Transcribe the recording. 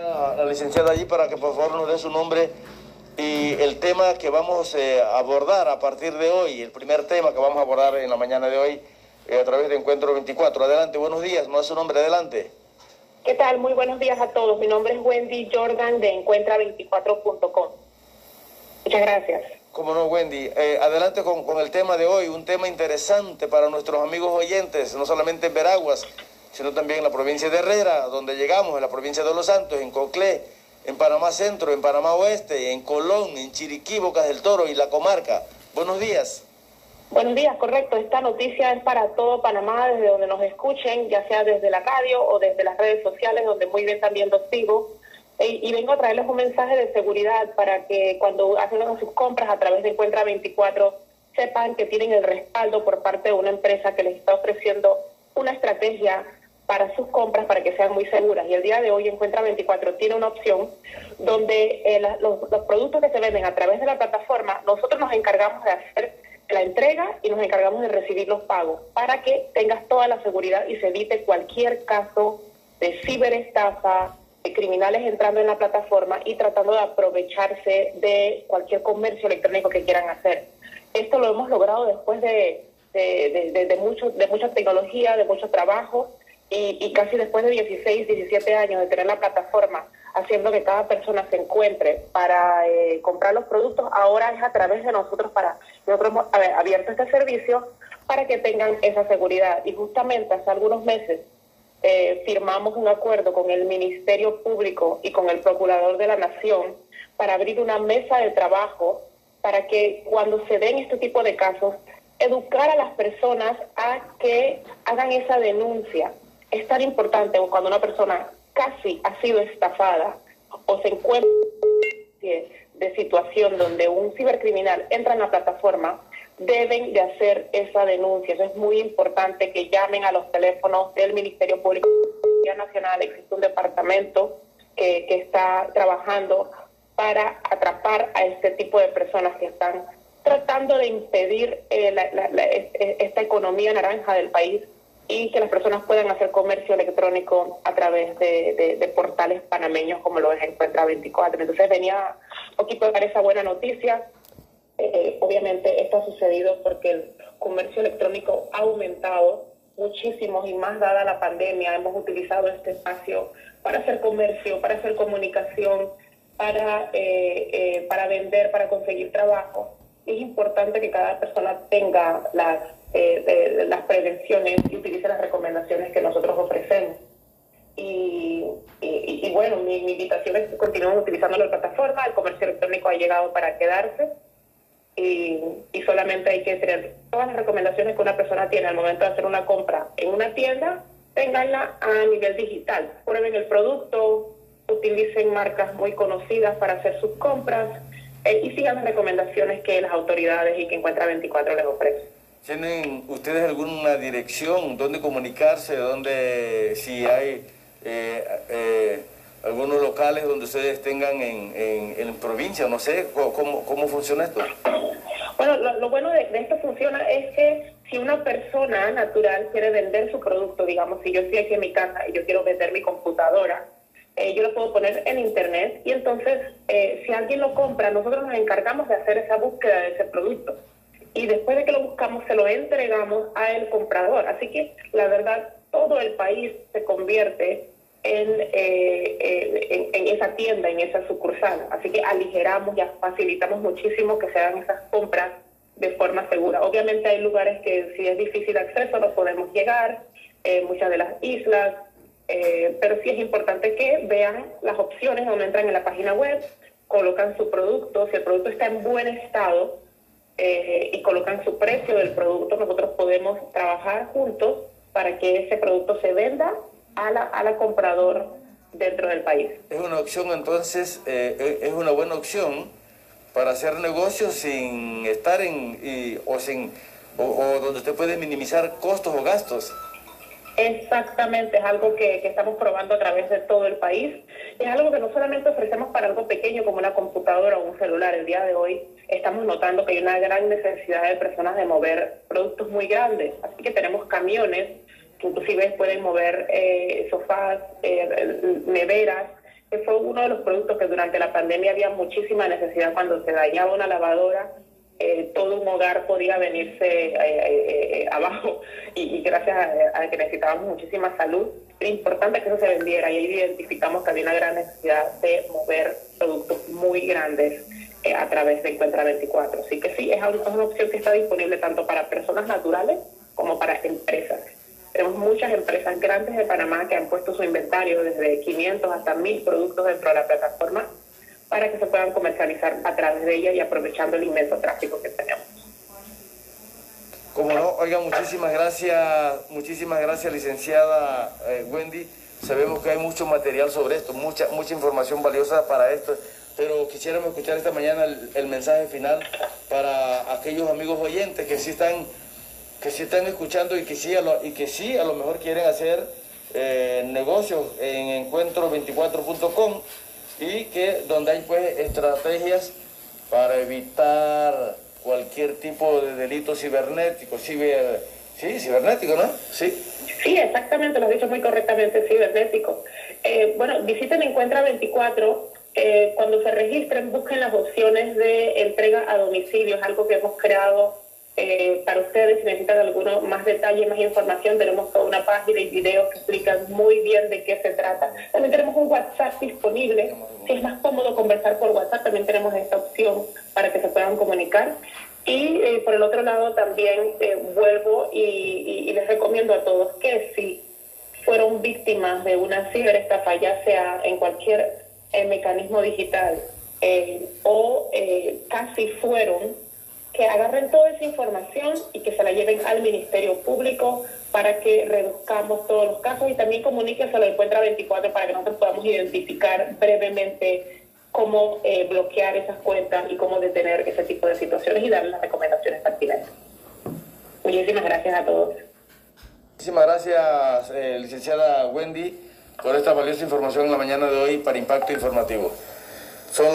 La licenciada allí para que por favor nos dé su nombre y el tema que vamos eh, a abordar a partir de hoy, el primer tema que vamos a abordar en la mañana de hoy eh, a través de Encuentro 24. Adelante, buenos días, nos da su nombre, adelante. ¿Qué tal? Muy buenos días a todos. Mi nombre es Wendy Jordan de encuentra24.com. Muchas gracias. Como no, Wendy. Eh, adelante con, con, el tema de hoy, un tema interesante para nuestros amigos oyentes, no solamente en Veraguas, sino también en la provincia de Herrera, donde llegamos, en la provincia de Los Santos, en Coclé, en Panamá Centro, en Panamá Oeste, en Colón, en Chiriquí, Bocas del Toro y la comarca. Buenos días. Buenos días, correcto. Esta noticia es para todo Panamá, desde donde nos escuchen, ya sea desde la radio o desde las redes sociales, donde muy bien también los sigo. Y, vengo a traerles un mensaje de seguridad para que cuando hacen sus compras a través de Encuentra 24 sepan que tienen el respaldo por parte de una empresa que les está estrategia para sus compras para que sean muy seguras. Y el día de hoy Encuentra 24 tiene una opción donde eh, los, los productos que se venden a través de la plataforma, nosotros nos encargamos de hacer la entrega y nos encargamos de recibir los pagos para que tengas toda la seguridad y se evite cualquier caso de ciberestafa, de criminales entrando en la plataforma y tratando de aprovecharse de cualquier comercio electrónico que quieran hacer. Esto lo hemos logrado después de, de, mucho, de mucha tecnología, de mucho trabajo y, casi después de 16, 17 años de tener la plataforma haciendo que cada persona se encuentre para eh, comprar los productos, ahora es a través de nosotros para nosotros hemos abierto este servicio para que tengan esa seguridad. Y justamente hace algunos meses eh, firmamos un acuerdo con el Ministerio Público y con el Procurador de la Nación para abrir una mesa de trabajo para que cuando se den este tipo de casos, educar a las personas a que hagan esa denuncia. Es tan importante cuando una persona casi ha sido estafada o se encuentra de situación donde un cibercriminal entra en la plataforma, deben de hacer esa denuncia. Eso es muy importante que llamen a los teléfonos del Ministerio Público Nacional. Existe un departamento que, que está trabajando para atrapar a este tipo de personas que están tratando de impedir eh, esta economía naranja del país y que las personas puedan hacer comercio electrónico a través de, portales panameños como lo es Encuentra 24. Entonces venía un poquito a dar esa buena noticia. Eh, obviamente esto ha sucedido porque el comercio electrónico ha aumentado muchísimo y más dada la pandemia hemos utilizado este espacio para hacer comercio, para hacer comunicación, para, eh, eh, para vender, para conseguir trabajo. Es importante que cada persona tenga las eh, las prevenciones y utilice las recomendaciones que nosotros ofrecemos. Y, y, bueno, mi, invitación es que continuemos utilizando la plataforma, el comercio electrónico ha llegado para quedarse y, y solamente hay que tener todas las recomendaciones que una persona tiene al momento de hacer una compra en una tienda, tenganla a nivel digital. Prueben el producto, utilicen marcas muy conocidas para hacer sus compras eh, y sigan las recomendaciones que las autoridades y que Encuentra 24 les ofrecen. ¿Tienen ustedes alguna dirección donde comunicarse, donde si hay eh, eh, algunos locales donde ustedes tengan en, en, provincia, no sé, ¿cómo, cómo funciona esto? Bueno, lo, bueno de, esto funciona es que si una persona natural quiere vender su producto, digamos, si yo estoy aquí en mi casa y yo quiero vender mi computadora, eh, yo lo puedo poner en internet y entonces si alguien lo compra, nosotros nos encargamos de hacer esa búsqueda de ese producto y después de que lo buscamos se lo entregamos a el comprador. Así que la verdad, todo el país se convierte en, eh, en, esa tienda, en esa sucursal. Así que aligeramos y facilitamos muchísimo que se hagan esas compras de forma segura. Obviamente hay lugares que si es difícil acceso no podemos llegar, eh, muchas de las islas, eh, pero sí es importante que vean las opciones donde entran en la página web, colocan su producto, si el producto está en buen estado, eh, y colocan su precio del producto, nosotros podemos trabajar juntos para que ese producto se venda a la, a la comprador dentro del país. Es una opción entonces, eh, eh, es una buena opción para hacer negocios sin estar en, o, sin, o donde usted puede minimizar costos o gastos. Exactamente, es algo que, estamos probando a través de todo el país. Es algo que no solamente ofrecemos para algo pequeño como una computadora o un celular. El día de hoy estamos notando que hay una gran necesidad de personas de mover productos muy grandes. Así que tenemos camiones que inclusive pueden mover eh, sofás, eh, neveras, que fue uno de los productos que durante la pandemia había muchísima necesidad cuando se dañaba una lavadora. Eh, todo un hogar podía venirse eh, eh, abajo y, gracias a, que necesitábamos muchísima salud, era importante que eso se vendiera y ahí identificamos que había una gran necesidad de mover productos muy grandes a través de Encuentra 24. Así que sí, es una opción que está disponible tanto para personas naturales como para empresas. Tenemos muchas empresas grandes de Panamá que han puesto su inventario desde 500 hasta 1000 productos dentro de la plataforma para que se puedan comercializar a través de ella y aprovechando el inmenso tráfico que tenemos. Como no, oiga, muchísimas gracias, muchísimas gracias, licenciada eh, Wendy. Sabemos que hay mucho material sobre esto, mucha, mucha información valiosa para esto, pero quisiéramos escuchar esta mañana el, el mensaje final para aquellos amigos oyentes que sí están que sí están escuchando y que sí a lo, y que sí a lo mejor quieren hacer eh, negocios en encuentro24.com y que donde hay pues estrategias para evitar cualquier tipo de delito cibernético, ciber, sí, cibernético, ¿no? Sí. Sí, exactamente, lo has dicho muy correctamente, cibernético. Eh, bueno, visiten Encuentra 24. Eh, cuando se registren, busquen las opciones de entrega a domicilio, es algo que hemos creado eh, para ustedes, si necesitan alguno más detalle, más información, tenemos toda una página y videos que explican muy bien de qué se trata. También tenemos un WhatsApp disponible. Si es más cómodo conversar por WhatsApp, también tenemos esta opción para que se puedan comunicar. Y eh, por el otro lado también eh, vuelvo y, les recomiendo a todos que si fueron víctimas de una ciberestafa, ya sea en cualquier mecanismo digital o casi fueron, que agarren toda esa información y que se la lleven al Ministerio Público para que reduzcamos todos los casos y también comunique se lo encuentra 24 para que nosotros podamos identificar brevemente cómo eh, bloquear esas cuentas y cómo detener ese tipo de situaciones y dar las recomendaciones pertinentes. Muchísimas gracias a todos. Muchísimas gracias, eh, licenciada Wendy, por esta valiosa información en la mañana de hoy para Impacto Informativo.